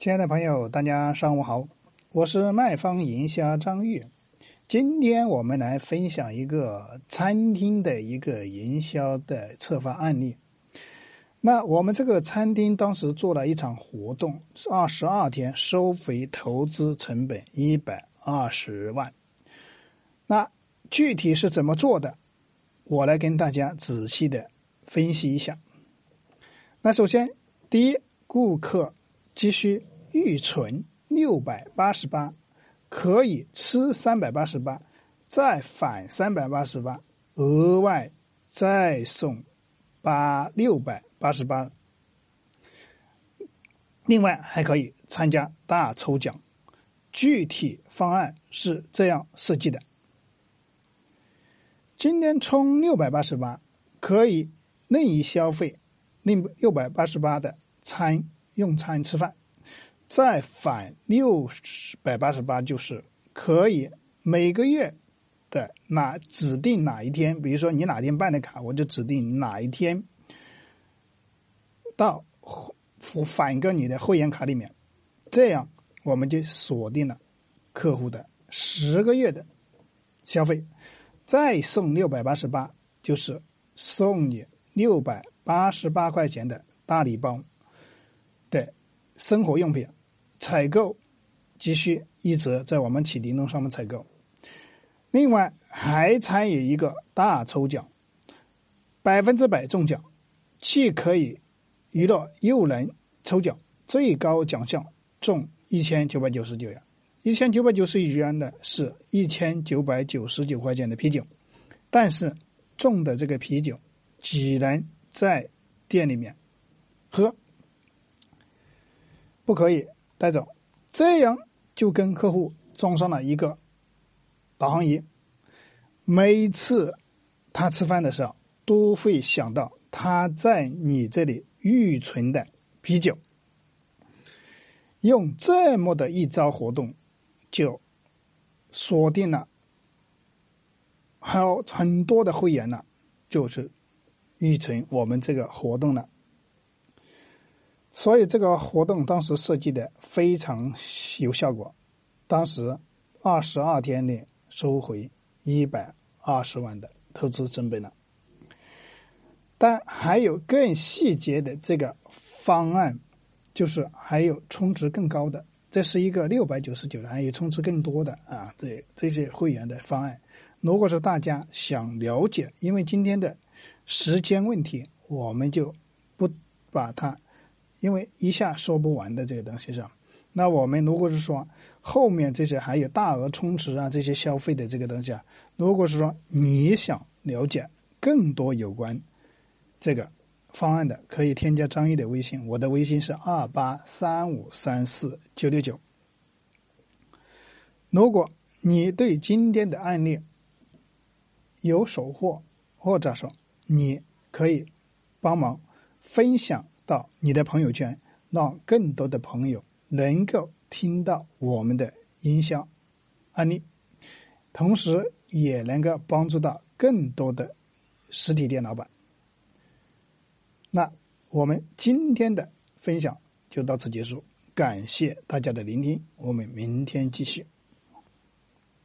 亲爱的朋友，大家上午好，我是卖方营销张玉。今天我们来分享一个餐厅的一个营销的策划案例。那我们这个餐厅当时做了一场活动，二十二天收回投资成本一百二十万。那具体是怎么做的？我来跟大家仔细的分析一下。那首先，第一，顾客急需预存六百八十八。可以吃三百八十八，再返三百八十八，额外再送八六百八十八。另外还可以参加大抽奖，具体方案是这样设计的：今天充六百八十八，可以任意消费另六百八十八的餐用餐吃饭。再返六百八十八，就是可以每个月的哪指定哪一天，比如说你哪天办的卡，我就指定哪一天到返个你的会员卡里面，这样我们就锁定了客户的十个月的消费，再送六百八十八，就是送你六百八十八块钱的大礼包的生活用品。采购急需一折，在我们启灵通上面采购。另外还参与一个大抽奖，百分之百中奖，既可以娱乐又能抽奖，最高奖项中一千九百九十九元。一千九百九十九元的是一千九百九十九块钱的啤酒，但是中的这个啤酒只能在店里面喝，不可以。带走，这样就跟客户装上了一个导航仪，每次他吃饭的时候都会想到他在你这里预存的啤酒。用这么的一招活动，就锁定了还有很多的会员呢，就是预存我们这个活动了。所以这个活动当时设计的非常有效果，当时二十二天内收回一百二十万的投资成本了。但还有更细节的这个方案，就是还有充值更高的，这是一个六百九十九的，还有充值更多的啊，这这些会员的方案。如果是大家想了解，因为今天的时间问题，我们就不把它。因为一下说不完的这个东西上，那我们如果是说后面这些还有大额充值啊这些消费的这个东西啊，如果是说你想了解更多有关这个方案的，可以添加张毅的微信，我的微信是二八三五三四九六九。如果你对今天的案例有收获，或者说你可以帮忙分享。到你的朋友圈，让更多的朋友能够听到我们的营销案例，同时也能够帮助到更多的实体店老板。那我们今天的分享就到此结束，感谢大家的聆听，我们明天继续。